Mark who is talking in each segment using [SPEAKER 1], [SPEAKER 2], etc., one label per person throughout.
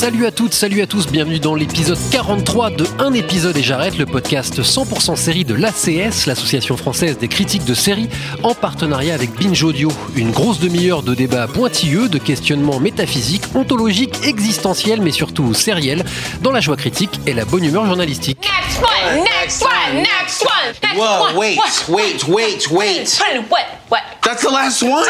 [SPEAKER 1] Salut à toutes, salut à tous, bienvenue dans l'épisode 43 de Un épisode et j'arrête, le podcast 100% série de l'ACS, l'association française des critiques de séries, en partenariat avec Binge Audio. Une grosse demi-heure de débats pointilleux, de questionnements métaphysiques, ontologiques, existentiels, mais surtout sériels, dans la joie critique et la bonne humeur journalistique.
[SPEAKER 2] Next one, next one, next one, next
[SPEAKER 3] Whoa,
[SPEAKER 2] one.
[SPEAKER 3] wait, wait, wait, wait.
[SPEAKER 2] What? What?
[SPEAKER 3] That's the last one?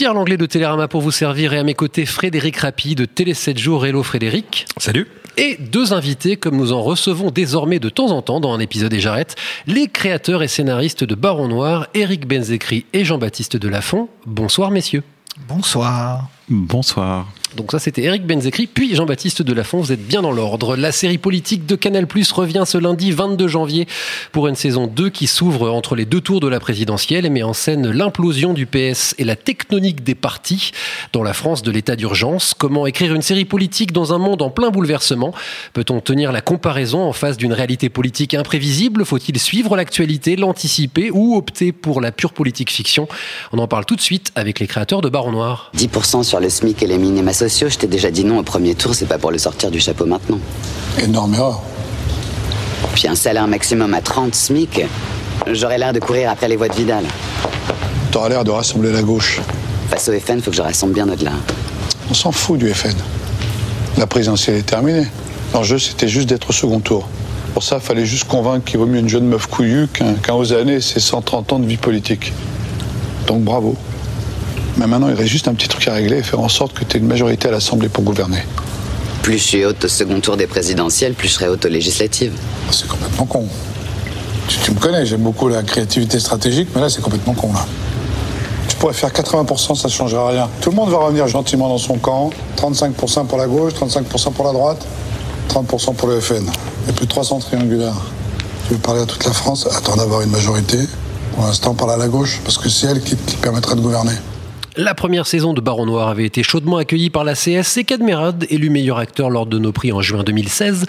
[SPEAKER 1] Pierre Langlais de Télérama pour vous servir et à mes côtés Frédéric Rapi de Télé 7 jours. Hello Frédéric.
[SPEAKER 4] Salut.
[SPEAKER 1] Et deux invités, comme nous en recevons désormais de temps en temps dans un épisode et j'arrête, les créateurs et scénaristes de Baron Noir, Éric Benzécry et Jean-Baptiste Delafont. Bonsoir messieurs.
[SPEAKER 5] Bonsoir.
[SPEAKER 4] Bonsoir.
[SPEAKER 1] Donc ça c'était Éric Benzécry, puis Jean-Baptiste Delafont, vous êtes bien dans l'ordre. La série politique de Canal Plus revient ce lundi 22 janvier pour une saison 2 qui s'ouvre entre les deux tours de la présidentielle et met en scène l'implosion du PS et la tectonique des partis dans la France de l'état d'urgence. Comment écrire une série politique dans un monde en plein bouleversement? Peut-on tenir la comparaison en face d'une réalité politique imprévisible? Faut-il suivre l'actualité, l'anticiper ou opter pour la pure politique fiction? On en parle tout de suite avec les créateurs de Baron Noir.
[SPEAKER 6] 10% sur le SMIC et les minima sociaux, je t'ai déjà dit non au premier tour, c'est pas pour le sortir du chapeau maintenant.
[SPEAKER 5] Énorme erreur.
[SPEAKER 6] Puis un salaire maximum à 30 SMIC, j'aurais l'air de courir après les voix de Vidal.
[SPEAKER 5] T'auras l'air de rassembler la gauche.
[SPEAKER 6] Face au FN, faut que je rassemble bien au-delà.
[SPEAKER 5] On s'en fout du FN. La présidentielle est terminée. L'enjeu, c'était juste d'être au second tour. Pour ça, fallait juste convaincre qu'il vaut mieux une jeune meuf couillue qu'un qu'un Osané et ses 130 ans de vie politique. Donc bravo. Mais maintenant, il reste juste un petit truc à régler et faire en sorte que tu aies une majorité à l'Assemblée pour gouverner.
[SPEAKER 6] Plus je suis haute au second tour des présidentielles, plus je serai haute aux législatives.
[SPEAKER 5] C'est complètement con. Tu, tu me connais, j'aime beaucoup la créativité stratégique, mais là, c'est complètement con, là. Tu pourrais faire 80%, ça ne changera rien. Tout le monde va revenir gentiment dans son camp. 35% pour la gauche, 35% pour la droite, 30% pour le FN. Et plus de 300 triangulaires. Tu veux parler à toute la France, attends d'avoir une majorité. Pour l'instant, parle à la gauche, parce que c'est elle qui te permettra de gouverner.
[SPEAKER 1] La première saison de Baron Noir avait été chaudement accueillie par la CS et Cadmerade, élu meilleur acteur lors de nos prix en juin 2016.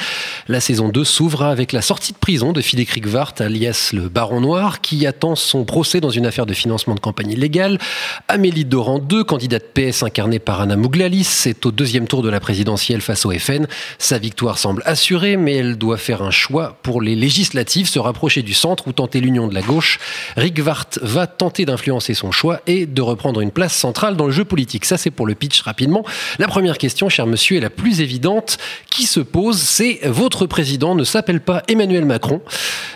[SPEAKER 1] La saison 2 s'ouvre avec la sortie de prison de Philippe Rigvart, alias le Baron Noir, qui attend son procès dans une affaire de financement de campagne illégale. Amélie Doran 2, candidate PS incarnée par Anna Mouglalis, est au deuxième tour de la présidentielle face au FN. Sa victoire semble assurée, mais elle doit faire un choix pour les législatives, se rapprocher du centre ou tenter l'union de la gauche. Rigvart va tenter d'influencer son choix et de reprendre une place centrale dans le jeu politique. Ça, c'est pour le pitch rapidement. La première question, cher monsieur, est la plus évidente qui se pose. C'est votre président ne s'appelle pas Emmanuel Macron.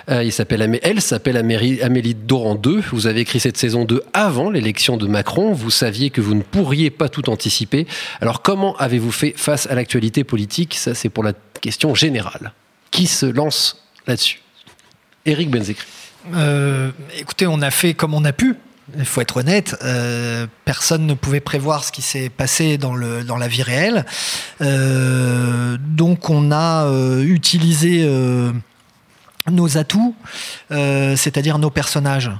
[SPEAKER 1] Euh, il s'appelle, elle s'appelle Amélie, Doran 2. Vous avez écrit cette saison 2 avant l'élection de Macron. Vous saviez que vous ne pourriez pas tout anticiper. Alors, comment avez-vous fait face à l'actualité politique? Ça, c'est pour la question générale. Qui se lance là-dessus? Éric Benzécry.
[SPEAKER 7] Euh, écoutez, on a fait comme on a pu. Il faut être honnête, euh, personne ne pouvait prévoir ce qui s'est passé dans, la vie réelle. Euh, donc on a euh, utilisé nos atouts, c'est-à-dire nos personnages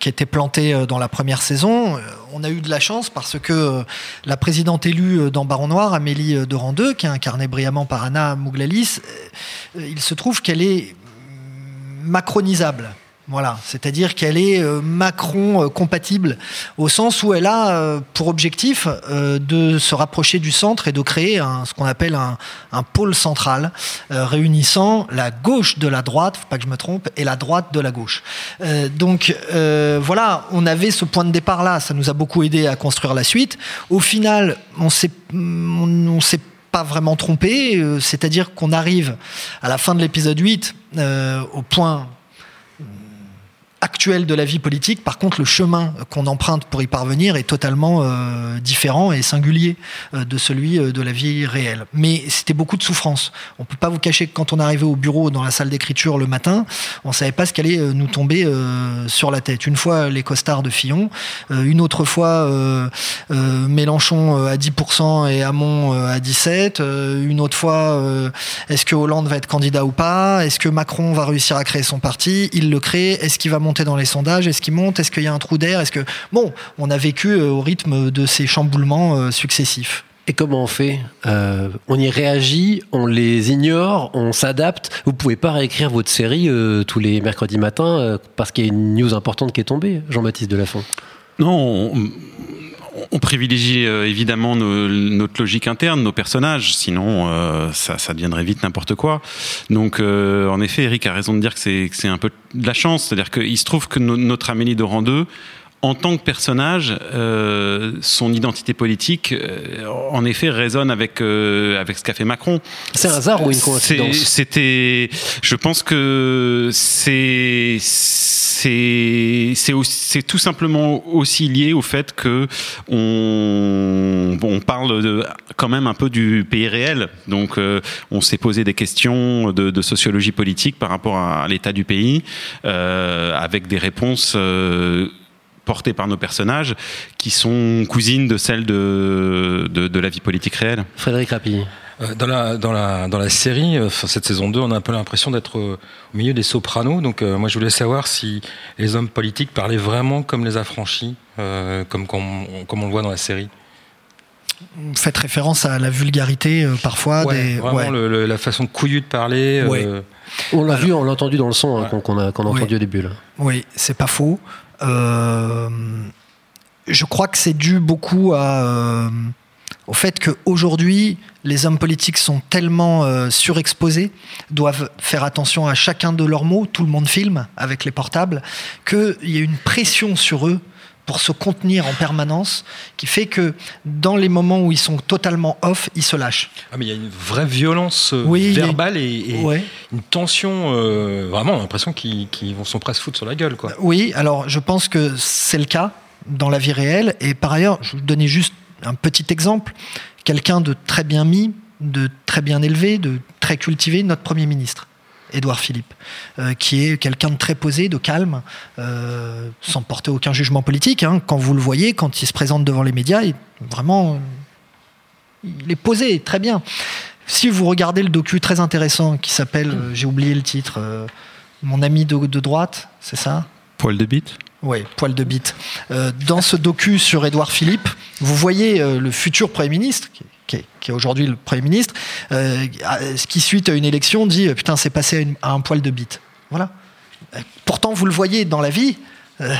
[SPEAKER 7] qui étaient plantés dans la première saison. On a eu de la chance parce que la présidente élue dans Baron Noir, Amélie Doran 2, qui est incarnée brillamment par Anna Mouglalis, il se trouve qu'elle est macronisable. Voilà, c'est-à-dire qu'elle est euh, Macron euh, compatible au sens où elle a euh, pour objectif de se rapprocher du centre et de créer ce qu'on appelle un, pôle central réunissant la gauche de la droite, faut pas que je me trompe, et la droite de la gauche. Donc voilà, on avait ce point de départ là, ça nous a beaucoup aidé à construire la suite. Au final, on on s'est pas vraiment trompé, c'est-à-dire qu'on arrive à la fin de l'épisode 8 euh, au point actuelle de la vie politique. Par contre, le chemin qu'on emprunte pour y parvenir est totalement euh, différent et singulier euh, de celui euh, de la vie réelle. Mais c'était beaucoup de souffrance. On peut pas vous cacher que quand on arrivait au bureau dans la salle d'écriture le matin, on savait pas ce qu'allait euh, nous tomber euh, sur la tête. Une fois les costards de Fillon, euh, une autre fois Mélenchon à 10% et Hamon à 17, euh, une autre fois est-ce que Hollande va être candidat ou pas? Est-ce que Macron va réussir à créer son parti? Il le crée. Est-ce qu'il va monter dans les sondages Est-ce qu'il monte Est-ce qu'il y a un trou d'air Est-ce que bon, on a vécu euh, au rythme de ces chamboulements euh, successifs.
[SPEAKER 1] Et comment on fait Euh, On y réagit, on les ignore, on s'adapte. Vous pouvez pas réécrire votre série euh, tous les mercredis matins euh, parce qu'il y a une news importante qui est tombée, Jean-Baptiste Delafont.
[SPEAKER 4] Non, on, on privilégie euh, évidemment nos- notre logique interne, nos personnages, sinon euh, ça, ça deviendrait vite n'importe quoi. Donc euh, en effet, Eric a raison de dire que c'est un peu de la chance, c'est-à-dire qu'il se trouve que no- notre Amélie Doran 2 en tant que personnage, euh, son identité politique, euh, en effet, résonne avec avec ce qu'a fait Macron.
[SPEAKER 1] C'est un hasard ou une coïncidence
[SPEAKER 4] C'était, je pense que c'est c'est c'est tout simplement aussi lié au fait que on bon, on parle de, quand même un peu du pays réel. Donc euh, on s'est posé des questions de, de sociologie politique par rapport à l'état du pays, euh, avec des réponses. Portées par nos personnages, qui sont cousines de celles de, de, de la vie politique réelle.
[SPEAKER 1] Frédéric Rapilly.
[SPEAKER 8] Euh, Dans la, dans la, dans la série, euh, enfin, cette saison 2, on a un peu l'impression d'être euh, au milieu des sopranos. Donc, euh, moi, je voulais savoir si les hommes politiques parlaient vraiment comme les affranchis, euh, comme, comme, on, comme on le voit dans la série.
[SPEAKER 7] Vous faites référence à la vulgarité euh, parfois
[SPEAKER 8] Ouais,
[SPEAKER 7] des
[SPEAKER 8] vraiment
[SPEAKER 7] ouais.
[SPEAKER 8] le- le- la façon couillue de parler.
[SPEAKER 7] Ouais.
[SPEAKER 8] euh,
[SPEAKER 1] On l'a vu, on l'a entendu dans le son hein, qu'on qu'on a, qu'on a entendu au début. Là.
[SPEAKER 7] Oui, c'est pas faux. Euh, je crois que c'est dû beaucoup euh, au fait qu'aujourd'hui, les hommes politiques sont tellement euh, surexposés, doivent faire attention à chacun de leurs mots, tout le monde filme avec les portables, qu'il y a une pression sur eux pour se contenir en permanence, qui fait que dans les moments où ils sont totalement off, ils se lâchent.
[SPEAKER 8] Ah, mais il y a une vraie violence euh,
[SPEAKER 7] Oui, a-
[SPEAKER 8] verbale et, et
[SPEAKER 7] Ouais.
[SPEAKER 8] une tension. euh, vraiment, on a l'impression qu'ils qu'ils vont sont presque foutre sur la gueule. Quoi.
[SPEAKER 7] Oui, alors je pense que c'est le cas dans la vie réelle. Et par ailleurs, je vous donner juste un petit exemple. Quelqu'un de très bien mis, de très bien élevé, de très cultivé, notre Premier ministre, Édouard Philippe, euh, qui est quelqu'un de très posé, de calme, euh, sans porter aucun jugement politique. hein. Quand vous le voyez, quand il se présente devant les médias, il, vraiment, il est posé, très bien. Si vous regardez le docu très intéressant qui s'appelle, euh, j'ai oublié le titre, Mon ami de, de droite, c'est ça?
[SPEAKER 4] Poil de bite?
[SPEAKER 7] Oui, poil de bite. Dans ce docu sur Édouard Philippe, vous voyez le futur Premier ministre, qui, qui est, qui est aujourd'hui le Premier ministre, euh, qui suite à une élection dit euh, Putain, c'est passé à, un poil de bite. Voilà. Euh, Pourtant, vous le voyez dans la vie. euh,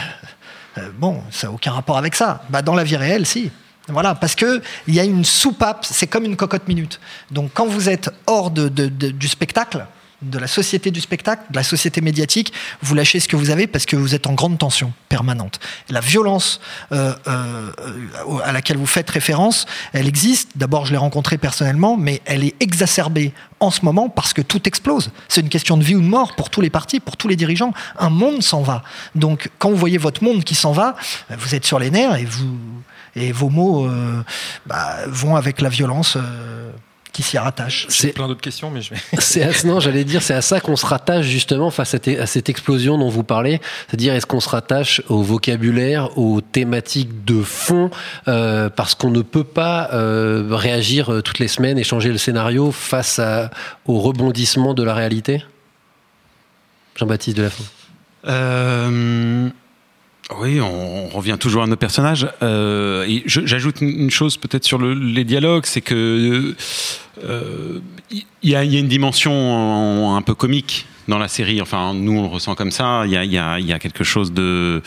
[SPEAKER 7] bon, ça n'a aucun rapport avec ça. Bah, dans la vie réelle, si. Voilà, parce que il y a une soupape, c'est comme une cocotte minute. Donc, quand vous êtes hors de- du spectacle, de la société du spectacle, de la société médiatique, vous lâchez ce que vous avez parce que vous êtes en grande tension permanente. La violence euh, euh, euh, à laquelle vous faites référence, elle existe. D'abord, je l'ai rencontrée personnellement, mais elle est exacerbée en ce moment parce que tout explose. C'est une question de vie ou de mort pour tous les partis, pour tous les dirigeants. Un monde s'en va. Donc, quand vous voyez votre monde qui s'en va, vous êtes sur les nerfs et vous et vos mots euh, bah, vont avec la violence. Qui s'y rattache.
[SPEAKER 8] J'ai plein d'autres questions, mais je vais.
[SPEAKER 1] C'est à, non, j'allais dire, c'est à ça qu'on se rattache justement face à, cette- à cette explosion dont vous parlez. C'est-à-dire, est-ce qu'on se rattache au vocabulaire, aux thématiques de fond, euh, parce qu'on ne peut pas euh, réagir euh, toutes les semaines et changer le scénario face à, au rebondissement de la réalité? Jean-Baptiste Delafont.
[SPEAKER 4] Euh, oui, on, revient toujours à nos personnages. Euh, j'ajoute une, chose peut-être sur le- les dialogues, c'est que euh, il y, a, une dimension un peu comique dans la série. Enfin, nous on le ressent comme ça. Il y a quelque chose de,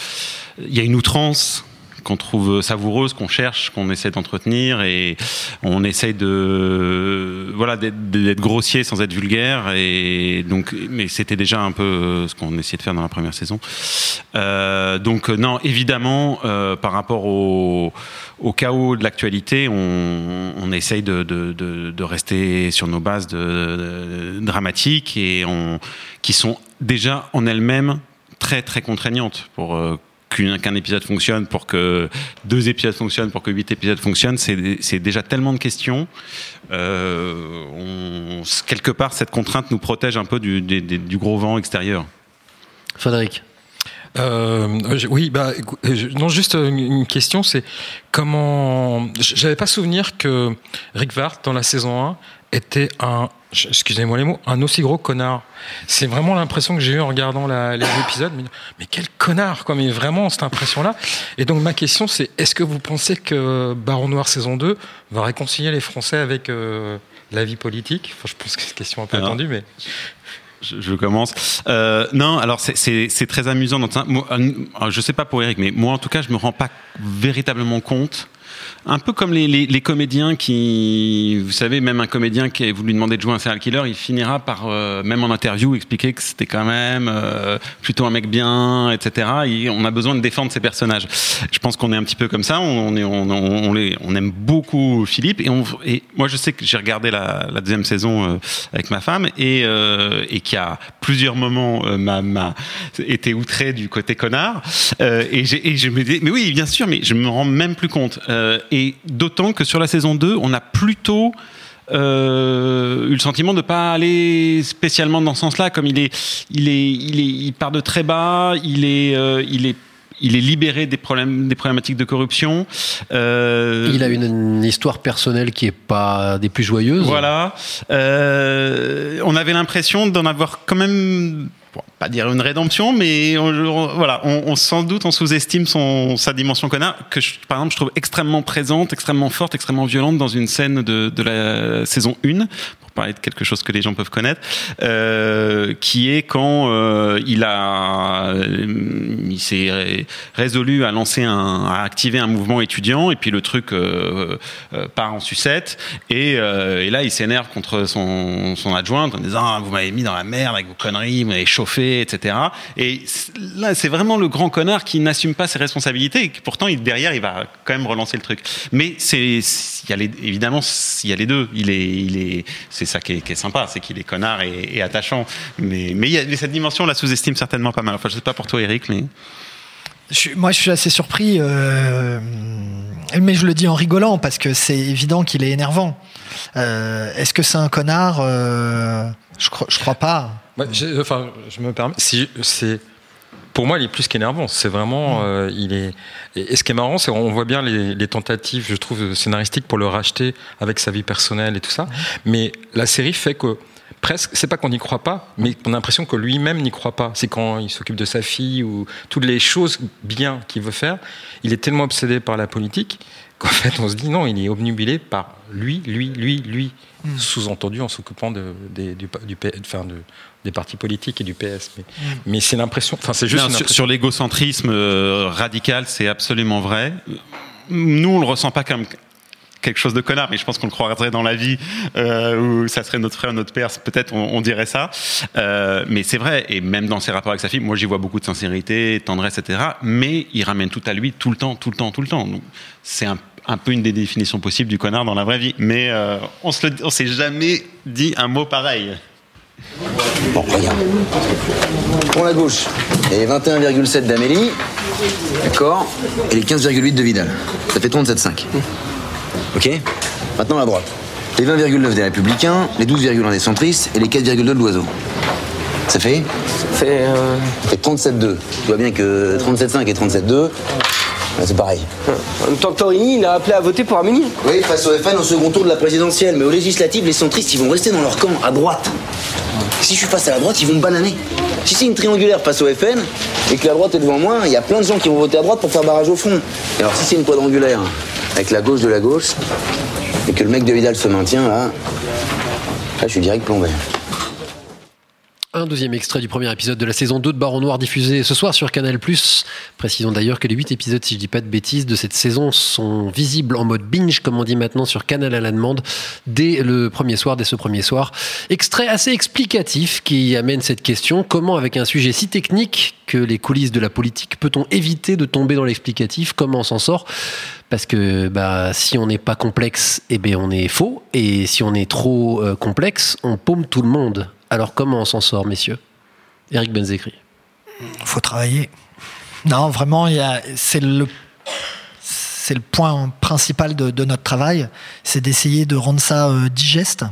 [SPEAKER 4] il y a une outrance qu'on trouve savoureuse, qu'on cherche, qu'on essaie d'entretenir et on essaye de voilà d'être grossier sans être vulgaire et donc mais c'était déjà un peu ce qu'on essayait de faire dans la première saison. Euh, donc non évidemment euh, par rapport au, au chaos de l'actualité, on, essaye de, de, rester sur nos bases de, dramatiques et qui sont déjà en elles-mêmes très très contraignantes pour euh, qu'un épisode fonctionne, pour que deux épisodes fonctionnent, pour que huit épisodes fonctionnent. C'est déjà tellement de questions. Euh, on- quelque part, cette contrainte nous protège un peu du, gros vent extérieur.
[SPEAKER 1] Frédéric
[SPEAKER 8] Euh, oui, bah, euh, non, juste une, question, c'est comment. J'avais pas souvenir que Rick Vart dans la saison 1 était un, excusez-moi les mots, un aussi gros connard. C'est vraiment l'impression que j'ai eu en regardant la- les épisodes. Mais, mais quel connard, quoi, mais vraiment cette impression-là. Et donc ma question, c'est est-ce que vous pensez que Baron Noir saison 2 va réconcilier les Français avec euh, la vie politique? Enfin, Je pense que c'est une question un peu
[SPEAKER 4] Alors,
[SPEAKER 8] attendue, mais.
[SPEAKER 4] Je, je commence. Euh, non, alors c'est- très amusant. Dans un, moi, je sais pas pour Eric, mais moi en tout cas, je me rends pas véritablement compte. Un peu comme les, les- les comédiens qui, vous savez, même un comédien qui vous lui demandez de jouer un serial killer, il finira par, euh, même en interview, expliquer que c'était quand même euh, plutôt un mec bien, etc. Et on a besoin de défendre ses personnages. Je pense qu'on est un petit peu comme ça. On, est, on, on, on les- on aime beaucoup Philippe. Et, on, et moi, je sais que j'ai regardé la, la deuxième saison euh, avec ma femme et, euh, et qui a plusieurs moments euh, m'a, été outré du côté connard. Euh, et, et je me dis, mais oui, bien sûr, mais je me rends même plus compte. Et d'autant que sur la saison 2, on a plutôt euh, eu le sentiment de pas aller spécialement dans ce sens-là, comme il est, il est, il est, il part de très bas, il est, euh, il est il est libéré des problèmes, des problématiques de corruption. Euh,
[SPEAKER 1] Il a une, une histoire personnelle qui est pas des plus joyeuses.
[SPEAKER 4] voilà. Euh, on avait l'impression d'en avoir quand même, bon, pas dire une rédemption, mais on, voilà, on, sans doute on sous-estime son, sa dimension connard, que je- par exemple je trouve extrêmement présente, extrêmement forte, extrêmement violente dans une scène de, de la saison 1 pour parler de quelque chose que les gens peuvent connaître, euh, qui est quand euh, il a, il s'est ré- résolu à lancer un, à activer un mouvement étudiant, et puis le truc euh, part en sucette, et, et là il s'énerve contre son, son adjointe en disant Ah, vous m'avez mis dans la merde avec vos conneries, vous m'avez chauffé, etc. Et là c'est vraiment le grand connard qui n'assume pas ses responsabilités, et pourtant il, derrière il va quand même relancer le truc. Mais c'est, évidemment il y a les deux. Il est, il est, c'est ça qui est, sympa, c'est qu'il est connard et, attachant. Mais, mais cette dimension, on la sous-estime certainement pas mal. Enfin, je sais pas pour toi, Eric, mais.
[SPEAKER 7] Moi, je suis assez surpris, euh, mais je le dis en rigolant parce que c'est évident qu'il est énervant. Euh, Est-ce que c'est un connard? Euh, je, je crois pas.
[SPEAKER 8] J'ai- enfin, je me permets. Si, c'est, pour moi, il est plus qu'énervant. C'est vraiment, euh, il est. Et, ce qui est marrant, c'est qu'on voit bien les, les tentatives, je trouve, scénaristiques pour le racheter avec sa vie personnelle et tout ça. Mais la série fait que presque, c'est pas qu'on n'y croit pas, mais on a l'impression que lui-même n'y croit pas. C'est quand il s'occupe de sa fille ou toutes les choses bien qu'il veut faire, il est tellement obsédé par la politique qu'en fait, on se dit non, il est obnubilé par lui, lui, lui, lui. Sous-entendu en s'occupant de, du, du P- enfin, de- des partis politiques et du PS. Mais, mais c'est l'impression. Enfin, c'est juste
[SPEAKER 4] Non, sur, l'égocentrisme euh, radical, c'est absolument vrai. Nous, on le ressent pas comme quelque chose de connard, mais je pense qu'on le croirait dans la vie, euh, où ça serait notre frère, notre père, peut-être on, on dirait ça. Euh, mais c'est vrai, et même dans ses rapports avec sa fille, moi j'y vois beaucoup de sincérité, tendresse, etc. Mais il ramène tout à lui tout le temps, tout le temps, tout le temps. Donc, C'est un, un peu une des définitions possibles du connard dans la vraie vie. Mais euh, on on s'est jamais dit un mot pareil.
[SPEAKER 9] Bon, regarde. Pour la gauche, les 21,7 d'Amélie, d'accord, et les 15,8 de Vidal. Ça fait 37,5. Ok Maintenant la droite. Les 20,9 des Républicains, les 12,1 des centristes et les 4,2 de l'Oiseau. Ça fait? Ça fait, fait 37,2. Tu vois bien que 37,5 et 37,2, bah, c'est pareil.
[SPEAKER 10] En même temps que Torini, il a appelé à voter pour Amélie.
[SPEAKER 9] Oui, face au FN au second tour de la présidentielle, mais aux législatives, les centristes, ils vont rester dans leur camp, à droite. Si je suis face à la droite, ils vont me bananer. Si c'est une triangulaire face au FN, et que la droite est devant moi, il y a plein de gens qui vont voter à droite pour faire barrage au fond. Et alors si c'est une quadrangulaire, avec la gauche de la gauche, et que le mec de Vidal se maintient, là, là je suis direct plombé.
[SPEAKER 1] Un deuxième extrait du premier épisode de la saison 2 de Baron Noir diffusé ce soir sur Canal+. Précisons d'ailleurs que les 8 épisodes, si je dis pas de bêtises, de cette saison sont visibles en mode binge, comme on dit maintenant, sur Canal à la demande, dès le premier soir, dès ce premier soir. Extrait assez explicatif qui amène cette question. Comment, avec un sujet si technique que les coulisses de la politique, peut-on éviter de tomber dans l'explicatif? Comment on s'en sort? Parce que bah, si on n'est pas complexe, eh ben, on est faux. Et si on est trop euh, complexe, on paume tout le monde. Alors comment on s'en sort, messieurs? Eric Benzekri.
[SPEAKER 7] faut travailler. Non, vraiment, il c'est le c'est le point principal de, notre travail, c'est d'essayer de rendre ça euh, digeste,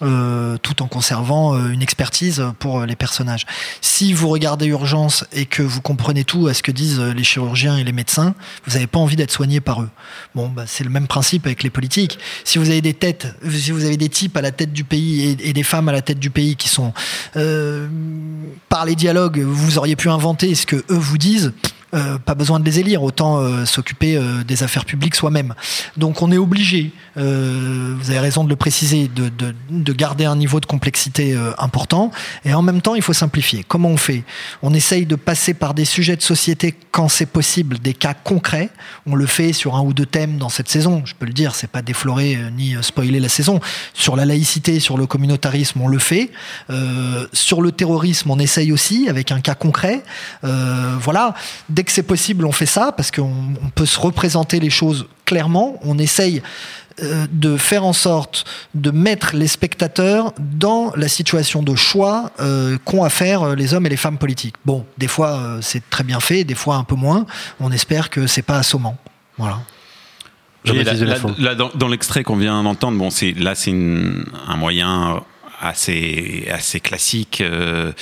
[SPEAKER 7] euh, tout en conservant euh, une expertise pour les personnages. Si vous regardez Urgence et que vous comprenez tout à ce que disent les chirurgiens et les médecins, vous n'avez pas envie d'être soigné par eux. Bon, bah, c'est le même principe avec les politiques. Si vous avez des têtes, si vous avez des types à la tête du pays et, et des femmes à la tête du pays qui sont par les dialogues, vous auriez pu inventer ce que eux vous disent. Euh, pas besoin de les élire, autant euh, s'occuper euh, des affaires publiques soi-même. Donc on est obligé, euh, vous avez raison de le préciser, de, de- de garder un niveau de complexité euh, important, et en même temps il faut simplifier. Comment on fait? On essaye de passer par des sujets de société quand c'est possible, des cas concrets. On le fait sur un ou deux thèmes dans cette saison, je peux le dire, c'est pas déflorer ni spoiler la saison. Sur la laïcité, sur le communautarisme, on le fait. Sur le terrorisme, on essaye aussi avec un cas concret. Voilà, que c'est possible, on fait ça parce qu'on on peut se représenter les choses clairement. On essaye euh, de faire en sorte de mettre les spectateurs dans la situation de choix euh, qu'ont à faire euh, les hommes et les femmes politiques. Bon, des fois euh, c'est très bien fait, des fois un peu moins. On espère que c'est pas assommant. Voilà.
[SPEAKER 4] Là, dans, dans l'extrait qu'on vient d'entendre, bon, c'est là, c'est un moyen assez assez classique euh,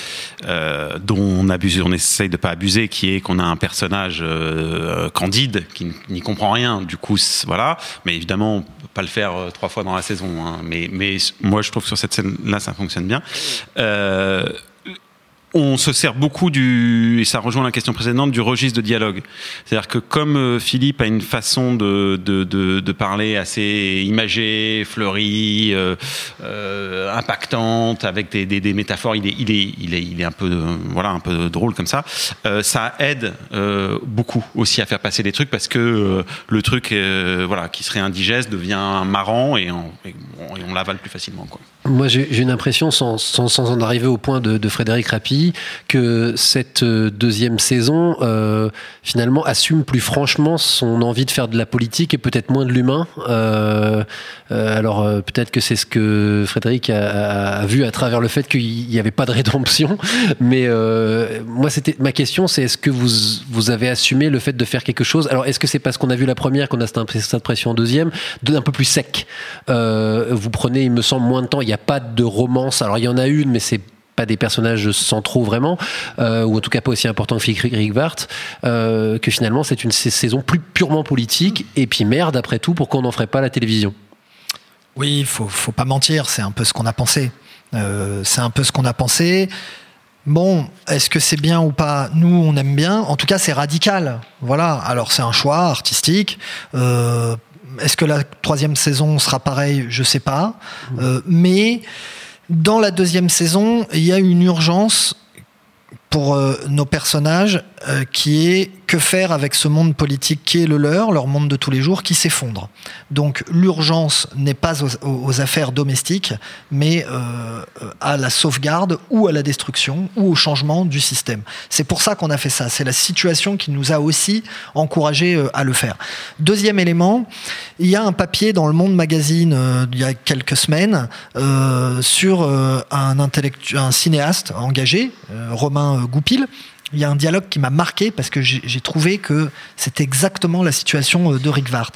[SPEAKER 4] euh, dont on abuse, on essaye de pas abuser, qui est qu'on a un personnage euh, candide qui n'y comprend rien. Du coup, voilà. Mais évidemment, on peut pas le faire euh, trois fois dans la saison. hein. Mais mais moi, je trouve que sur cette scène-là, ça fonctionne bien. On se sert beaucoup du, et ça rejoint la question précédente, du registre de dialogue. C'est-à-dire que comme euh, Philippe a une façon de, de, de, de parler assez imagée, fleurie, euh, euh, impactante, avec des, des, des métaphores, il est, il est, il est, il est un peu, euh, voilà, un peu drôle comme ça. Euh, ça aide euh, beaucoup aussi à faire passer des trucs parce que le truc, voilà, qui serait indigeste devient marrant et on, et on, et on l'avale plus facilement, quoi.
[SPEAKER 1] Moi, j'ai une impression, sans, sans, en arriver au point de, Frédéric Rapi, que cette euh, deuxième saison, euh, finalement, assume plus franchement son envie de faire de la politique et peut-être moins de l'humain. Euh, alors, peut-être que c'est ce que Frédéric a, vu à travers le fait qu'il n'y avait pas de rédemption. Mais moi, c'était ma question, c'est est-ce que vous, vous avez assumé le fait de faire quelque chose? Alors, est-ce que c'est parce qu'on a vu la première qu'on a cette imp- cette impression en deuxième, d'un peu plus sec Vous prenez, il me semble, moins de temps. N'y a pas de romance. Alors, il y en a une, mais c'est pas des personnages centraux vraiment, euh, ou en tout cas pas aussi important que Rick Vart, euh, que finalement c'est une sa- saison plus purement politique, et puis merde après tout, pourquoi on n'en ferait pas la télévision
[SPEAKER 7] Oui, faut, faut pas mentir, c'est un peu ce qu'on a pensé. Euh, c'est un peu ce qu'on a pensé. Bon, est-ce que c'est bien ou pas? Nous, on aime bien. En tout cas, c'est radical. Voilà. Alors, c'est un choix artistique. Est-ce que la troisième saison sera pareille? Je sais pas. Euh, mais dans la deuxième saison, il y a une urgence pour euh, nos personnages euh, qui est que faire avec ce monde politique qui est le leur, leur monde de tous les jours, qui s'effondre. Donc l'urgence n'est pas aux, affaires domestiques, mais euh, à la sauvegarde ou à la destruction ou au changement du système. C'est pour ça qu'on a fait ça. C'est la situation qui nous a aussi encouragé euh, à le faire. Deuxième élément, il y a un papier dans le Monde Magazine euh, il y a quelques semaines sur un, cinéaste engagé, Romain Goupil. Il y a un dialogue qui m'a marqué parce que j'ai trouvé que c'était exactement la situation euh, de Rick Vart.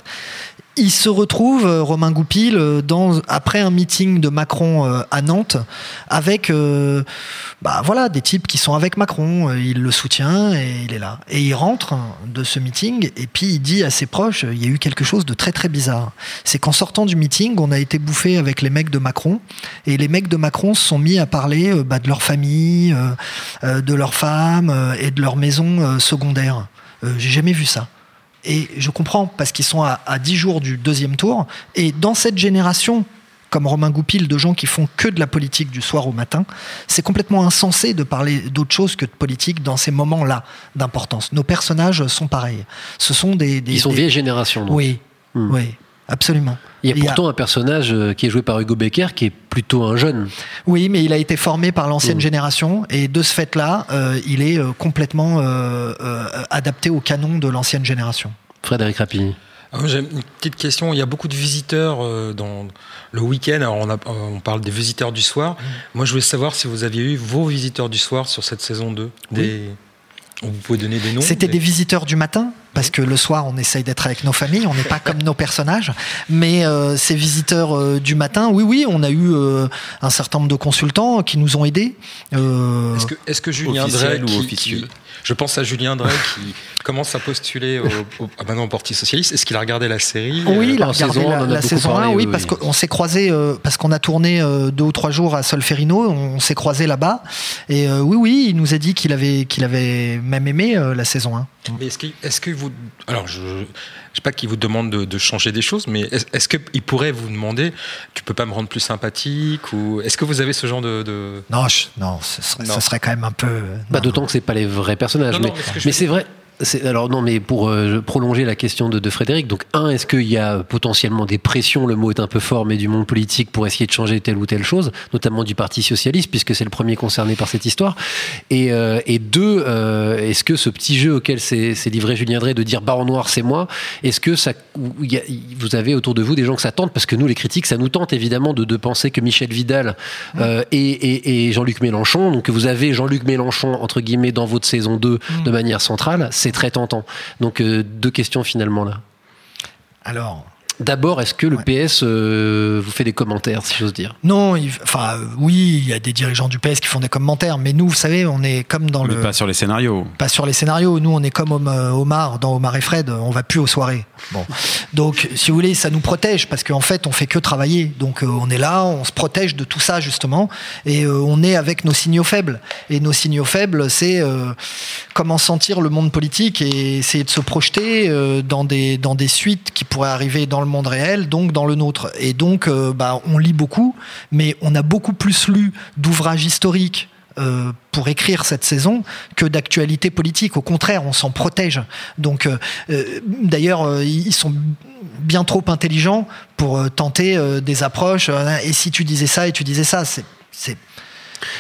[SPEAKER 7] Il se retrouve, euh, Romain Goupil, euh, après un meeting de Macron euh, à Nantes, avec bah, voilà, des types qui sont avec Macron. Il le soutient et il est là. Et il rentre de ce meeting et puis il dit à ses proches, il y a eu quelque chose de très très bizarre. C'est qu'en sortant du meeting, on a été bouffé avec les mecs de Macron et les mecs de Macron se sont mis à parler bah, de leur famille, de leurs femmes euh, et de leur maison secondaire. J'ai jamais vu ça. Et je comprends, parce qu'ils sont à, à 10 jours du deuxième tour. Et dans cette génération, comme Romain Goupil, de gens qui font que de la politique du soir au matin, c'est complètement insensé de parler d'autre chose que de politique dans ces moments-là d'importance. Nos personnages sont pareils. Ce sont des... des
[SPEAKER 1] Ils sont
[SPEAKER 7] des-
[SPEAKER 1] vieille génération. donc.
[SPEAKER 7] Oui,
[SPEAKER 1] Hmm.
[SPEAKER 7] oui, absolument.
[SPEAKER 1] Il y a
[SPEAKER 7] Il y a-
[SPEAKER 1] pourtant un personnage euh, qui est joué par Hugo Becker qui est plutôt un jeune.
[SPEAKER 7] Oui, mais il a été formé par l'ancienne
[SPEAKER 1] Mm.
[SPEAKER 7] génération et de ce fait-là, euh, il est euh, complètement euh, euh, adapté au canon de l'ancienne génération.
[SPEAKER 1] Frédéric Rapini.
[SPEAKER 8] Ah, J'ai une petite question. Il y a beaucoup de visiteurs dans le week-end. Alors, on, a- on parle des visiteurs du soir. Moi, je voulais savoir si vous aviez eu vos visiteurs du soir sur cette saison 2. Des... Vous pouvez donner des noms
[SPEAKER 7] C'était
[SPEAKER 8] mais-
[SPEAKER 7] des visiteurs du matin, parce que le soir, on essaye d'être avec nos familles, on n'est pas comme nos personnages. Mais euh, ces visiteurs euh, du matin, oui, oui, on a eu euh, un certain nombre de consultants qui nous ont aidés. Euh,
[SPEAKER 8] Est-ce que, est-ce que Julien
[SPEAKER 4] Officiel
[SPEAKER 8] Drey,
[SPEAKER 4] ou
[SPEAKER 8] qui-
[SPEAKER 4] officieux
[SPEAKER 8] qui- je pense à Julien Drey qui commence à postuler au, au, ah maintenant au Parti Socialiste. Est-ce qu'il a regardé la série
[SPEAKER 7] Oui, il a
[SPEAKER 8] euh,
[SPEAKER 7] regardé
[SPEAKER 8] saison,
[SPEAKER 7] la, saison
[SPEAKER 8] parlé,
[SPEAKER 7] 1, oui, parce qu'on s'est croisé, euh, parce qu'on a tourné euh, deux ou trois jours à Solferino, on s'est croisé là-bas. Et euh, oui, oui, il nous a dit qu'il avait, qu'il avait même aimé euh, la saison 1.
[SPEAKER 8] Mais est-ce qu'il est-ce que vous. Alors, je ne sais pas qu'il vous demande de, de changer des choses, mais est- est-ce qu'il pourrait vous demander tu peux pas me rendre plus sympathique ou Est-ce que vous avez ce genre de. de-
[SPEAKER 7] Non, je- non, ce serait,
[SPEAKER 8] Non.
[SPEAKER 7] ce serait quand même un peu.
[SPEAKER 1] Bah, D'autant que c'est pas les vrais personnages.
[SPEAKER 8] Non, non,
[SPEAKER 1] mais
[SPEAKER 8] ce je
[SPEAKER 1] c'est vrai. Alors non, mais pour euh, prolonger la question de, de Frédéric, donc un, est-ce qu'il y a potentiellement des pressions, le mot est un peu fort, mais du monde politique pour essayer de changer telle ou telle chose, notamment du Parti socialiste, puisque c'est le premier concerné par cette histoire. Et, euh, et deux, euh, est-ce que ce petit jeu auquel s'est livré Julien Drey de dire Baron Noir c'est moi, est-ce que ça, y a- vous avez autour de vous des gens que ça tente? Parce que nous, les critiques, ça nous tente évidemment de, de penser que Michel Vidal euh, et, et- et Jean-Luc Mélenchon, donc que vous avez Jean-Luc Mélenchon entre guillemets dans votre saison 2 de manière centrale, c'est très tentant. Donc euh, deux questions finalement là.
[SPEAKER 7] Alors.
[SPEAKER 1] D'abord, est-ce que le PS euh, vous fait des commentaires, si j'ose dire?
[SPEAKER 7] Non, il- enfin oui, il y a des dirigeants du PS qui font des commentaires, mais nous, vous savez, on est comme dans
[SPEAKER 4] Mais
[SPEAKER 7] le
[SPEAKER 4] pas sur les scénarios.
[SPEAKER 7] pas sur les scénarios. Nous, on est comme Om- euh, Omar dans Omar et Fred. On va plus aux soirées. Bon, donc si vous voulez, ça nous protège parce qu'en fait, on fait que travailler. Donc euh, on est là, on se protège de tout ça justement, et euh, on est avec nos signaux faibles. Et nos signaux faibles, c'est euh, comment sentir le monde politique et essayer de se projeter euh, dans des dans des suites qui pourraient arriver dans le monde réel, donc dans le nôtre. Et donc, euh, bah, on lit beaucoup, mais on a beaucoup plus lu d'ouvrages historiques euh, pour écrire cette saison que d'actualité politique. Au contraire, on s'en protège. Donc, euh, d'ailleurs, ils sont bien trop intelligents pour tenter des approches. et si tu disais ça et tu disais ça, c'est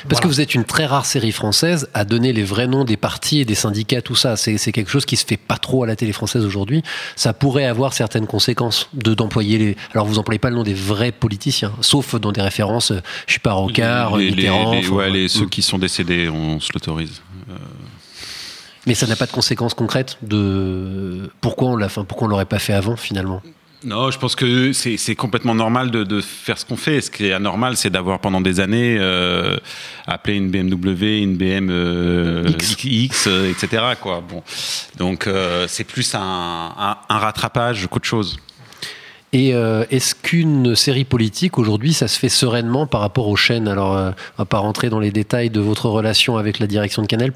[SPEAKER 1] Parce que vous êtes une très rare série française à donner les vrais noms des partis et des syndicats, tout ça. C'est quelque chose qui se fait pas trop à la télé française aujourd'hui. Ça pourrait avoir certaines conséquences de d'employer les. Alors vous employez pas le nom des vrais politiciens, sauf dans des références. euh, Je suis pas Rocard,
[SPEAKER 4] les, les-
[SPEAKER 1] Mitterrand.
[SPEAKER 4] les-
[SPEAKER 1] enfin,
[SPEAKER 4] ouais, les-
[SPEAKER 1] mm.
[SPEAKER 4] ceux qui sont décédés, on se l'autorise. Euh,
[SPEAKER 1] Mais ça n'a pas de conséquences concrètes de pourquoi on l'a, enfin, pourquoi on l'aurait pas fait avant finalement?
[SPEAKER 4] Non, je pense que c'est complètement normal de, de faire ce qu'on fait. Ce qui est anormal, c'est d'avoir pendant des années euh, appelé une BMW, une BM euh, X, euh, etc. Quoi. Bon, donc euh, c'est plus un, un- un rattrapage qu'autre chose.
[SPEAKER 1] Et euh, est-ce qu'une série politique aujourd'hui, ça se fait sereinement par rapport aux chaînes? Alors, euh, on va pas rentrer dans les détails de votre relation avec la direction de Canal+,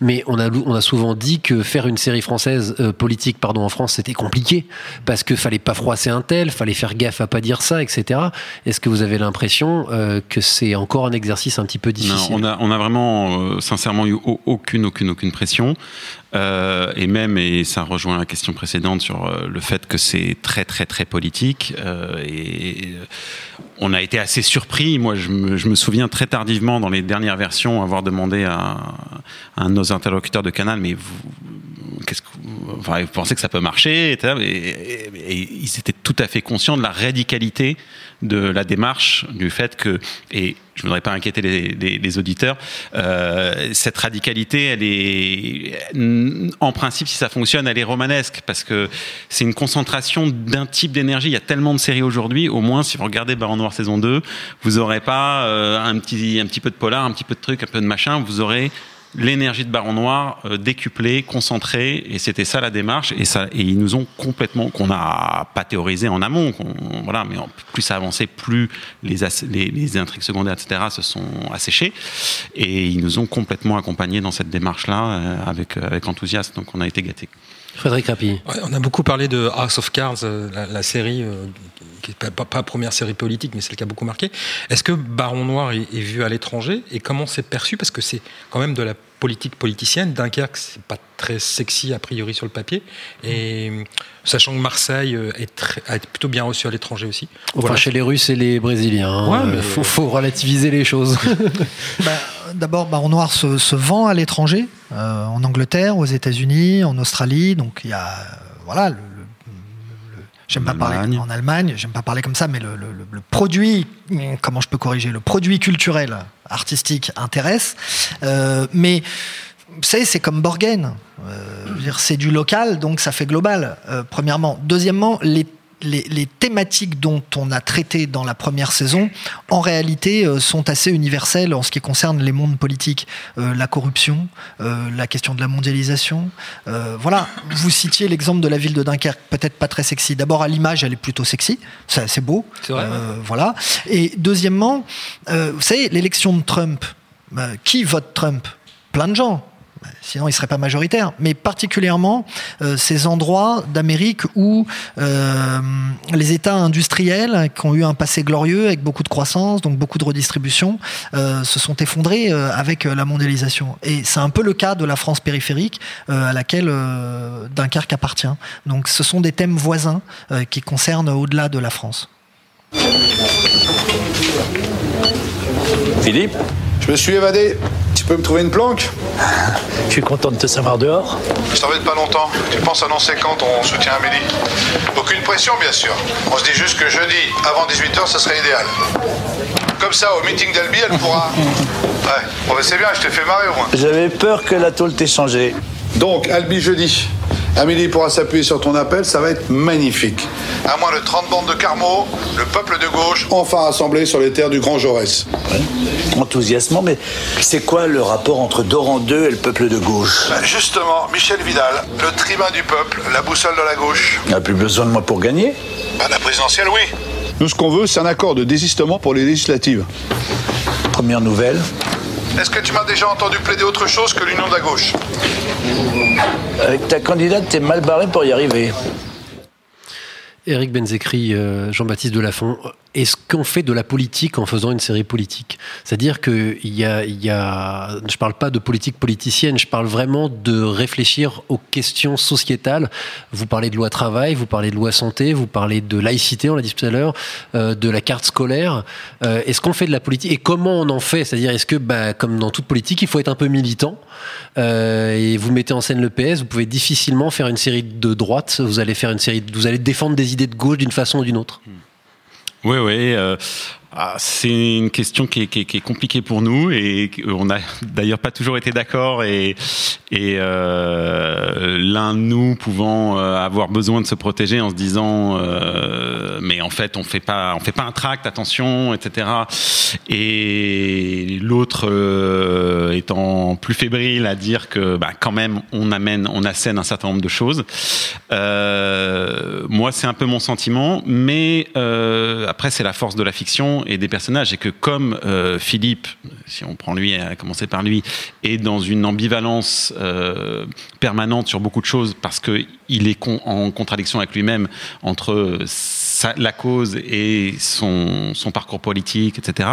[SPEAKER 1] mais on a, on a souvent dit que faire une série française euh, politique, pardon, en France, c'était compliqué parce que fallait pas froisser un tel, fallait faire gaffe à pas dire ça, etc. Est-ce que vous avez l'impression euh, que c'est encore un exercice un petit peu difficile?
[SPEAKER 4] Non, on a, on a vraiment, sincèrement, eu au- aucune, aucune, aucune pression. Euh, et même, et ça rejoint la question précédente sur euh, le fait que c'est très, très, très politique. euh, et on a été assez surpris. Moi, je me, souviens très tardivement, dans les dernières versions, avoir demandé à, un de nos interlocuteurs de Canal, mais vous, pensez que ça peut marcher et- et ils étaient tout à fait conscients de la radicalité de la démarche, du fait que, et je ne voudrais pas inquiéter les, auditeurs, euh, cette radicalité, elle est, en principe, si ça fonctionne, elle est romanesque, parce que c'est une concentration d'un type d'énergie. Il y a tellement de séries aujourd'hui, au moins, si vous regardez Baron Noir saison 2, vous n'aurez pas euh, un, petit, un petit peu de polar, un petit peu de truc, un peu de machin, vous aurez l'énergie de Baron Noir euh, décuplée, concentrée, et c'était ça la démarche. Et ça, et ils nous ont complètement, qu'on n'a pas théorisé en amont, voilà, mais en- plus ça avançait, plus les, les, les intrigues secondaires, etc., se sont asséchées, et ils nous ont complètement accompagnés dans cette démarche-là euh, avec avec enthousiasme. Donc on a été gâtés.
[SPEAKER 1] Frédéric.
[SPEAKER 8] Ouais, on a beaucoup parlé de House of Cards, euh, la, la série euh, qui n'est pas, pas, première série politique, mais celle qui a beaucoup marqué. Est-ce que Baron Noir est, est vu à l'étranger et comment c'est perçu? Parce que c'est quand même de la politique politicienne. Dunkerque, c'est pas très sexy a priori sur le papier. Et euh, sachant que Marseille est, très- a été plutôt bien reçu à l'étranger aussi.
[SPEAKER 1] Enfin,
[SPEAKER 8] Voilà.
[SPEAKER 1] chez les Russes et les Brésiliens,
[SPEAKER 8] Ouais, mais-
[SPEAKER 1] faut, faut relativiser les choses.
[SPEAKER 7] Bah, D'abord, Baron Noir se, se vend à l'étranger, euh, en Angleterre, aux États-Unis, en Australie. Donc il y a, euh, voilà, le, j'aime pas parler en Allemagne, j'aime pas parler comme ça, mais le, le- le- le produit, comment je peux corriger, le produit culturel, artistique intéresse. Euh, mais vous savez, c'est comme Borgen. Euh, c'est du local, donc ça fait global, euh, premièrement. Deuxièmement, les, les, les thématiques dont on a traité dans la première saison, en réalité, euh, sont assez universelles en ce qui concerne les mondes politiques. Euh, la corruption, euh, la question de la mondialisation. Voilà, vous citiez l'exemple de la ville de Dunkerque, peut-être pas très sexy. D'abord, à l'image, elle est plutôt sexy, c'est beau.
[SPEAKER 1] C'est vrai,
[SPEAKER 7] voilà. Et deuxièmement, vous savez, l'élection de Trump, qui vote Trump? Plein de gens. Sinon, il ne serait pas majoritaire. Mais particulièrement euh, ces endroits d'Amérique où euh, les États industriels, qui ont eu un passé glorieux avec beaucoup de croissance, donc beaucoup de redistribution, euh, se sont effondrés euh, avec la mondialisation. Et c'est un peu le cas de la France périphérique euh, à laquelle euh, Dunkerque appartient. Donc ce sont des thèmes voisins euh, qui concernent au-delà de la France.
[SPEAKER 5] Philippe? Je me suis évadé. Tu peux me trouver une planque
[SPEAKER 11] Je suis content de te savoir dehors.
[SPEAKER 5] Je t'embête pas longtemps. Tu penses annoncer quand ton soutien à Amélie? Aucune pression, bien sûr. On se dit juste que jeudi, avant 18h, ça serait idéal. Comme ça, au meeting d'Albi, elle pourra. Ouais, bon, ben, c'est bien, je t'ai fait marrer au moins.
[SPEAKER 11] J'avais peur que la tôle t'ait changé.
[SPEAKER 5] Donc, Albi jeudi. Amélie pourra s'appuyer sur ton appel, ça va être magnifique. À moins de 30 bandes de Carmo, le peuple de gauche, enfin rassemblé sur les terres du Grand Jaurès.
[SPEAKER 11] Enthousiasmant, mais c'est quoi le rapport entre Doran II et le peuple de gauche?
[SPEAKER 5] Bah, Justement, Michel Vidal, le tribun du peuple, la boussole de la gauche.
[SPEAKER 11] On n'a plus besoin de moi pour gagner.
[SPEAKER 5] Bah, la présidentielle, oui. Nous, ce qu'on veut, c'est un accord de désistement pour les législatives.
[SPEAKER 11] Première nouvelle.
[SPEAKER 5] Est-ce que tu m'as déjà entendu plaider autre chose que l'union de la gauche?
[SPEAKER 11] Avec ta candidate, t'es mal barré pour y arriver.
[SPEAKER 1] Éric Benzekri, euh, Jean-Baptiste Delafont, est-ce qu'on fait de la politique en faisant une série politique? C'est-à-dire a, il y a, je parle pas de politique politicienne, je parle vraiment de réfléchir aux questions sociétales. Vous parlez de loi travail, vous parlez de loi santé, vous parlez de laïcité, on l'a dit tout à l'heure, euh, de la carte scolaire. Euh, est-ce qu'on fait de la politique? Et comment on en fait? C'est-à-dire est-ce que, bah, comme dans toute politique, il faut être un peu militant? Euh, et vous mettez en scène le PS, vous pouvez difficilement faire une série de droite. Vous allez faire une série, vous allez défendre des idées de gauche d'une façon ou d'une autre.
[SPEAKER 4] Oui, oui. euh, ah, c'est une question qui est, est- compliquée pour nous et on n'a d'ailleurs pas toujours été d'accord et, euh, l'un de nous pouvant euh, avoir besoin de se protéger en se disant euh, mais en fait on fait pas on fait pas un tract attention etc et l'autre euh, étant plus fébrile à dire que bah, quand même on amène on assène un certain nombre de choses euh, moi c'est un peu mon sentiment mais après c'est la force de la fiction et des personnages. Et que comme Philippe si on prend lui à commencer par lui est dans une ambivalence permanente sur beaucoup de choses parce que il est en contradiction avec lui-même entre la cause et son, parcours politique, etc.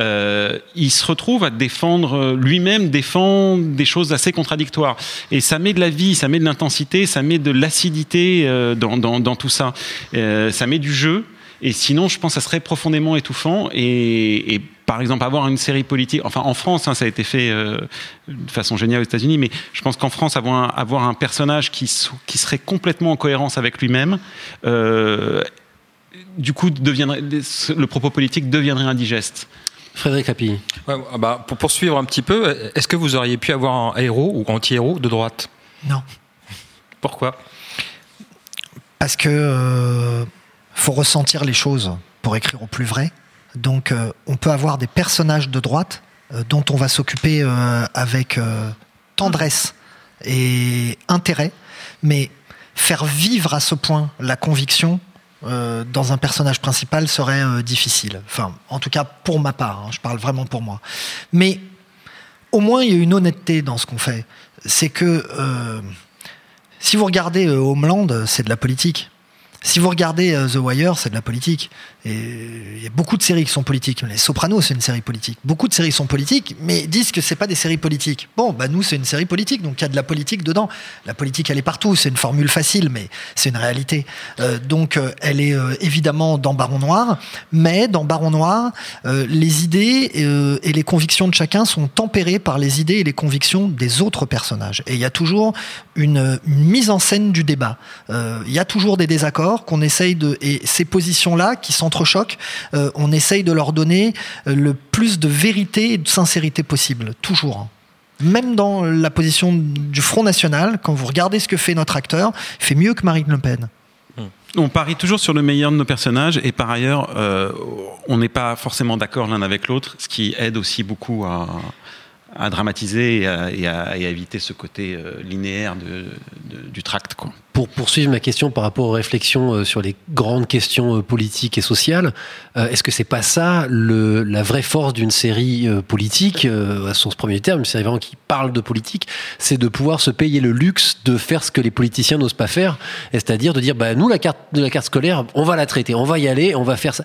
[SPEAKER 4] Euh, il se retrouve à défendre lui-même défend des choses assez contradictoires et ça met de la vie, ça met de l'intensité, ça met de l'acidité euh, dans, tout ça, Euh, ça met du jeu. Et sinon, je pense que ça serait profondément étouffant. Et, par exemple, avoir une série politique, enfin en France, hein, ça a été fait euh, de façon géniale aux États-Unis, mais je pense qu'en France, avoir un, personnage qui, serait complètement en cohérence avec lui-même, euh, du coup, deviendrait, le propos politique deviendrait indigeste.
[SPEAKER 1] Frédéric Appi.
[SPEAKER 8] Ouais, ah bah, pour poursuivre un petit peu, est-ce que vous auriez pu avoir un héros ou anti-héros de droite?
[SPEAKER 7] Non.
[SPEAKER 8] Pourquoi?
[SPEAKER 7] Parce que euh, faut ressentir les choses pour écrire au plus vrai. Donc, euh, on peut avoir des personnages de droite euh, dont on va s'occuper euh, avec euh, tendresse et intérêt, mais faire vivre à ce point la conviction euh, dans un personnage principal serait euh, difficile. Enfin, en tout cas pour ma part, hein, je parle vraiment pour moi. Mais au moins, il y a une honnêteté dans ce qu'on fait. C'est que euh, si vous regardez Homeland, c'est de la politique. Si vous regardez euh, The Wire, c'est de la politique. Il y a beaucoup de séries qui sont politiques. Les Sopranos, c'est une série politique. Beaucoup de séries sont politiques, mais disent que c'est pas des séries politiques. Bon, bah nous, c'est une série politique, donc il y a de la politique dedans. La politique, elle est partout. C'est une formule facile, mais c'est une réalité. Euh, donc, euh, elle est évidemment dans Baron Noir, mais dans Baron Noir, les idées et les convictions de chacun sont tempérées par les idées et les convictions des autres personnages. Et il y a toujours une, mise en scène du débat. Il y a toujours des désaccords qu'on essaye de et ces positions-là qui s'entrechoquent, euh, on essaye de leur donner euh, le plus de vérité et de sincérité possible, toujours. Même dans la position du Front National, quand vous regardez ce que fait notre acteur, fait mieux que Marine Le Pen.
[SPEAKER 4] On parie toujours sur le meilleur de nos personnages et par ailleurs, euh, on n'est pas forcément d'accord l'un avec l'autre, ce qui aide aussi beaucoup à, dramatiser et à, éviter ce côté linéaire du tract. Quoi.
[SPEAKER 1] Pour poursuivre ma question par rapport aux réflexions euh, sur les grandes questions euh, politiques et sociales, euh, est-ce que c'est pas ça le, la vraie force d'une série politique, à son premier terme, une série vraiment qui parle de politique, c'est de pouvoir se payer le luxe de faire ce que les politiciens n'osent pas faire, c'est-à-dire de dire bah nous la carte de la carte scolaire, on va la traiter, on va y aller, on va faire ça.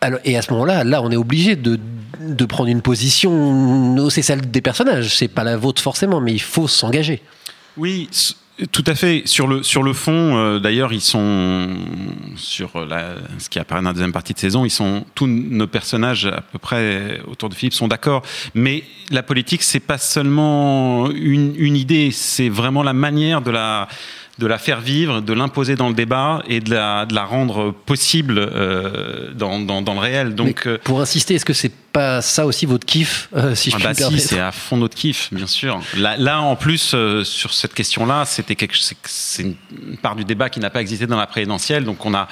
[SPEAKER 1] Alors, et à ce moment-là, là, on est obligé de, de prendre une position. C'est celle des personnages, c'est pas la vôtre forcément, mais il faut s'engager.
[SPEAKER 4] Oui, tout à fait. Sur le, sur le fond, euh, d'ailleurs, ils sont, sur la, ce qui apparaît dans la deuxième partie de saison, ils sont, tous nos personnages à peu près autour de Philippe sont d'accord. Mais la politique, c'est pas seulement une, une idée, c'est vraiment la manière de la, de la faire vivre, de l'imposer dans le débat et de la, de la rendre possible euh, dans, dans, dans le réel. Donc, euh,
[SPEAKER 1] Pour insister, est-ce que c'est pas ça aussi votre kiff, euh, si je
[SPEAKER 4] ah bah si, c'est à fond notre kiff, bien sûr. Là, là en plus, euh, sur cette question-là, c'était quelque, c'est, c'est une part du débat qui n'a pas existé dans la présidentielle, donc on a,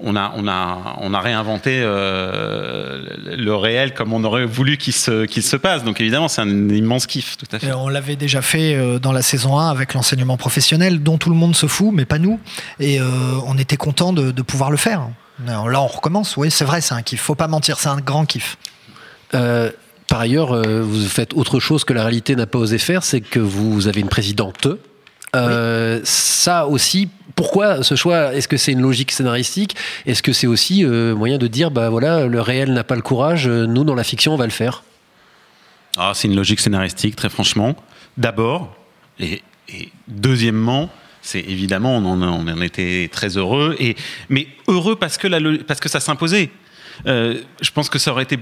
[SPEAKER 4] on a, on a, on a réinventé euh, le réel comme on aurait voulu qu'il se, qu'il se passe. Donc évidemment, c'est un immense kiff, tout à fait.
[SPEAKER 7] Et on l'avait déjà fait euh, dans la saison 1 avec l'enseignement professionnel, dont tout le monde se fout, mais pas nous. Et euh, on était content de, de pouvoir le faire. Alors là, on recommence. Oui, c'est vrai, c'est un kiff. Faut pas mentir, c'est un grand kiff.
[SPEAKER 1] Euh, par ailleurs, euh, vous faites autre chose que la réalité n'a pas osé faire, c'est que vous avez une présidente. Euh, Ça aussi, pourquoi ce choix? Est-ce que c'est une logique scénaristique? Est-ce que c'est aussi euh, moyen de dire, bah voilà, le réel n'a pas le courage, euh, nous dans la fiction on va le faire?
[SPEAKER 4] Ah, c'est une logique scénaristique, très franchement. D'abord, et, deuxièmement, c'est évidemment, on en, était très heureux, et, mais heureux parce que, parce que ça s'imposait. Euh, je pense que ça aurait été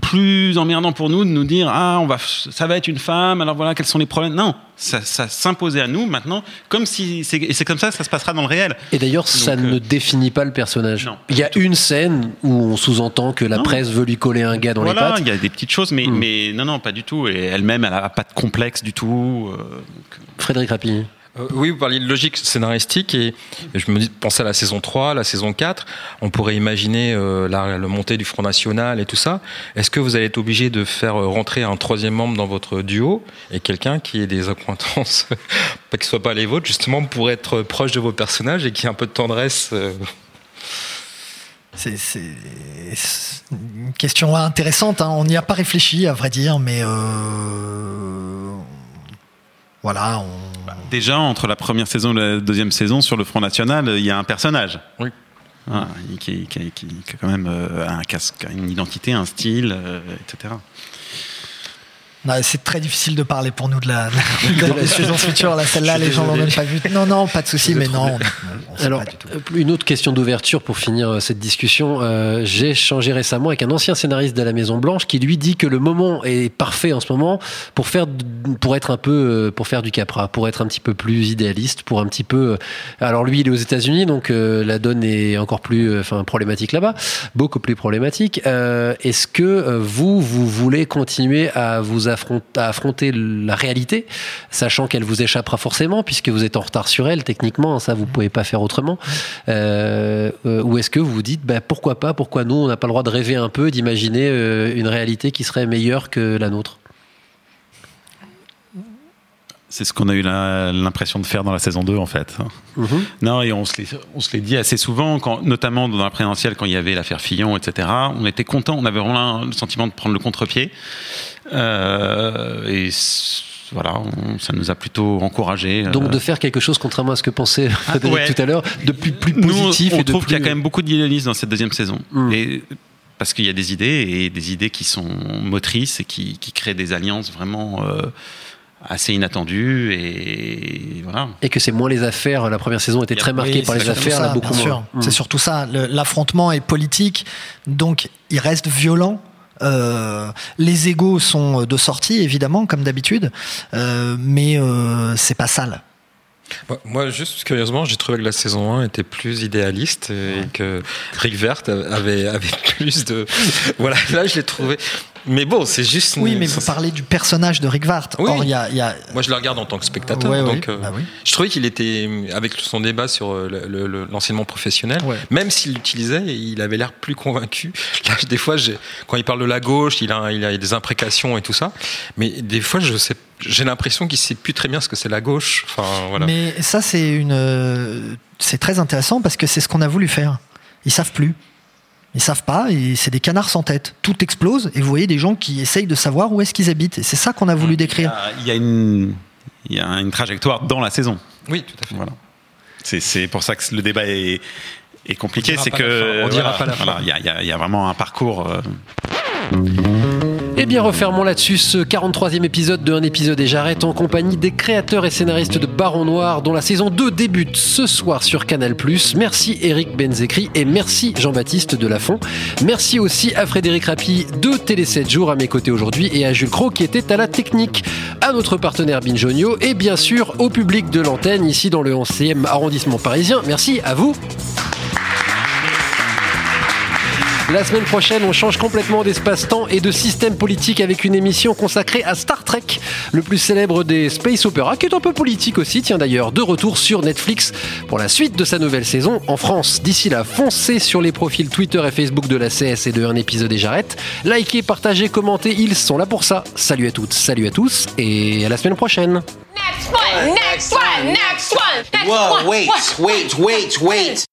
[SPEAKER 4] plus emmerdant pour nous de nous dire ah on va ça va être une femme alors voilà quels sont les problèmes? Non ça, ça s'imposait à nous maintenant comme si c'est et c'est comme ça que ça se passera dans le réel
[SPEAKER 1] Et d'ailleurs, ça
[SPEAKER 4] euh,
[SPEAKER 1] ne définit pas le personnage. Il y a une scène où on sous-entend que la
[SPEAKER 4] Non.
[SPEAKER 1] presse veut lui coller un gars dans
[SPEAKER 4] voilà,
[SPEAKER 1] les pattes.
[SPEAKER 4] il y a des petites choses, mais, mais non, non, pas du tout. Et elle-même, elle n'a pas de complexe du tout. euh,
[SPEAKER 1] Frédéric Rapini.
[SPEAKER 8] Euh, oui, vous parliez de logique scénaristique et, je me dis, pensais à la saison 3, la saison 4. On pourrait imaginer euh, la, le montée du Front National et tout ça. Est-ce que vous allez être obligé de faire euh, rentrer un troisième membre dans votre duo et quelqu'un qui ait des accointances, pas qui soit pas les vôtres, justement pour être proche de vos personnages et qui ait un peu de tendresse
[SPEAKER 7] C'est une question intéressante. hein. On n'y a pas réfléchi, à vrai dire, mais voilà. on-
[SPEAKER 4] Déjà, entre la première saison et la deuxième saison, sur le Front National, il y a un personnage.
[SPEAKER 8] Oui.
[SPEAKER 4] Ah, qui, qui- qui- qui a quand même euh, un casque, une identité, un style, euh, etc.
[SPEAKER 7] C'est très difficile de parler pour nous de la, de la saison future. Là, celle-là, les gens l'ont même pas vue. Non, non, pas de souci, mais non. on- on sait
[SPEAKER 1] Alors,
[SPEAKER 7] pas du tout.
[SPEAKER 1] euh, une autre question d'ouverture pour finir euh, cette discussion. Euh, J'ai échangé récemment avec un ancien scénariste de la Maison Blanche qui lui dit que le moment est parfait en ce moment pour faire, pour être un peu, pour faire du Capra, pour être un petit peu plus idéaliste, pour un petit peu. Alors lui, il est aux États-Unis, donc euh, la donne est encore plus, enfin, problématique là-bas, beaucoup plus problématique. Euh, Est-ce que vous, vous voulez continuer à vous à affronter la réalité, sachant qu'elle vous échappera forcément puisque vous êtes en retard sur elle techniquement, ça vous pouvez pas faire autrement. Euh, euh, ou est-ce que vous vous dites, bah, pourquoi pas, pourquoi nous, on n'a pas le droit de rêver un peu, d'imaginer euh, une réalité qui serait meilleure que la nôtre?
[SPEAKER 4] C'est ce qu'on a eu l'impression de faire dans la saison 2, en fait.
[SPEAKER 1] Mhm.
[SPEAKER 4] Non, et on se l'est- on se l'est dit assez souvent, quand, notamment dans la présidentielle, quand il y avait l'affaire Fillon, etc. On était content, on avait vraiment le sentiment de prendre le contre-pied. Euh, et voilà, on- ça nous a plutôt encouragé.
[SPEAKER 1] Donc de faire quelque chose, contrairement à ce que pensait Frédéric
[SPEAKER 4] Euh. ouais.
[SPEAKER 1] tout à l'heure, de plus, plus
[SPEAKER 4] Nous,
[SPEAKER 1] positif
[SPEAKER 4] on
[SPEAKER 1] et de
[SPEAKER 4] trouve qu'il y a quand même beaucoup d'idéalisme dans cette deuxième saison. Et parce qu'il y a des idées et des idées qui sont motrices et qui, qui créent des alliances vraiment euh, assez inattendues et voilà.
[SPEAKER 1] Et que c'est moins les affaires. La première saison était très marquée
[SPEAKER 7] Oui,
[SPEAKER 1] par les affaires,
[SPEAKER 7] ça,
[SPEAKER 1] là beaucoup
[SPEAKER 7] bien
[SPEAKER 1] moins.
[SPEAKER 7] sûr. C'est surtout ça. L'affrontement est politique, donc il reste violent. Euh, les égaux sont de sortie, évidemment, comme d'habitude, euh, mais euh, c'est pas sale.
[SPEAKER 8] Moi- Moi, juste curieusement, j'ai trouvé que la saison 1 était plus idéaliste et que Rick Vert avait, avait plus de. Voilà, là, je l'ai trouvé. Mais bon, c'est juste.
[SPEAKER 7] Oui, mais vous parlez du personnage de Rick Vart.
[SPEAKER 8] Oui.
[SPEAKER 7] Or, il y a, il y a-
[SPEAKER 8] Moi, je le regarde en tant que spectateur.
[SPEAKER 7] Ouais,
[SPEAKER 8] euh,
[SPEAKER 7] Bah oui.
[SPEAKER 8] Je trouvais qu'il était, avec son débat sur euh, le- le- le- l'enseignement professionnel,
[SPEAKER 7] Ouais.
[SPEAKER 8] même s'il l'utilisait, il avait l'air plus convaincu. Là, des fois, quand il parle de la gauche, il a, il a des imprécations et tout ça. Mais des fois, je sais, j'ai l'impression qu'il sait plus très bien ce que c'est la gauche. Enfin, voilà.
[SPEAKER 7] Mais ça, c'est une, euh, c'est très intéressant parce que c'est ce qu'on a voulu faire. Ils savent plus. Ils savent pas et c'est des canards sans tête. Tout explose et vous voyez des gens qui essayent de savoir où est-ce qu'ils habitent. Et c'est ça qu'on a voulu décrire.
[SPEAKER 4] Il y a une, il y a une trajectoire dans la saison.
[SPEAKER 8] Oui, tout à fait.
[SPEAKER 4] Voilà. C'est, c'est pour ça que le débat est, est compliqué.
[SPEAKER 8] On dira
[SPEAKER 4] C'est que
[SPEAKER 8] fin, on dira
[SPEAKER 4] voilà,
[SPEAKER 8] pas la fin.
[SPEAKER 4] voilà, il y a- il y, y a vraiment un parcours. euh,
[SPEAKER 1] Eh bien, refermons là-dessus ce 43e épisode de Un épisode et j'arrête en compagnie des créateurs et scénaristes de Baron Noir dont la saison 2 débute ce soir sur Canal+. Merci Eric Benzekri et merci Jean-Baptiste Delafont. Merci aussi à Frédéric Rapi de Télé 7 jours à mes côtés aujourd'hui et à Jules Cro qui était à la technique, à notre partenaire Binjonio et bien sûr au public de l'antenne ici dans le 11e arrondissement parisien. Merci à vous. La semaine prochaine, on change complètement d'espace-temps et de système politique avec une émission consacrée à Star Trek, le plus célèbre des space opera, qui est un peu politique aussi, tiens d'ailleurs, de retour sur Netflix pour la suite de sa nouvelle saison en France. D'ici là, foncez sur les profils Twitter et Facebook de la CS et de un épisode et j'arrête. Likez, partagez, commentez, ils sont là pour ça. Salut à toutes, salut à tous et à la semaine prochaine.
[SPEAKER 2] Next one, next one, next one, next
[SPEAKER 12] Whoa,
[SPEAKER 2] one.
[SPEAKER 12] wait, wait, wait, wait.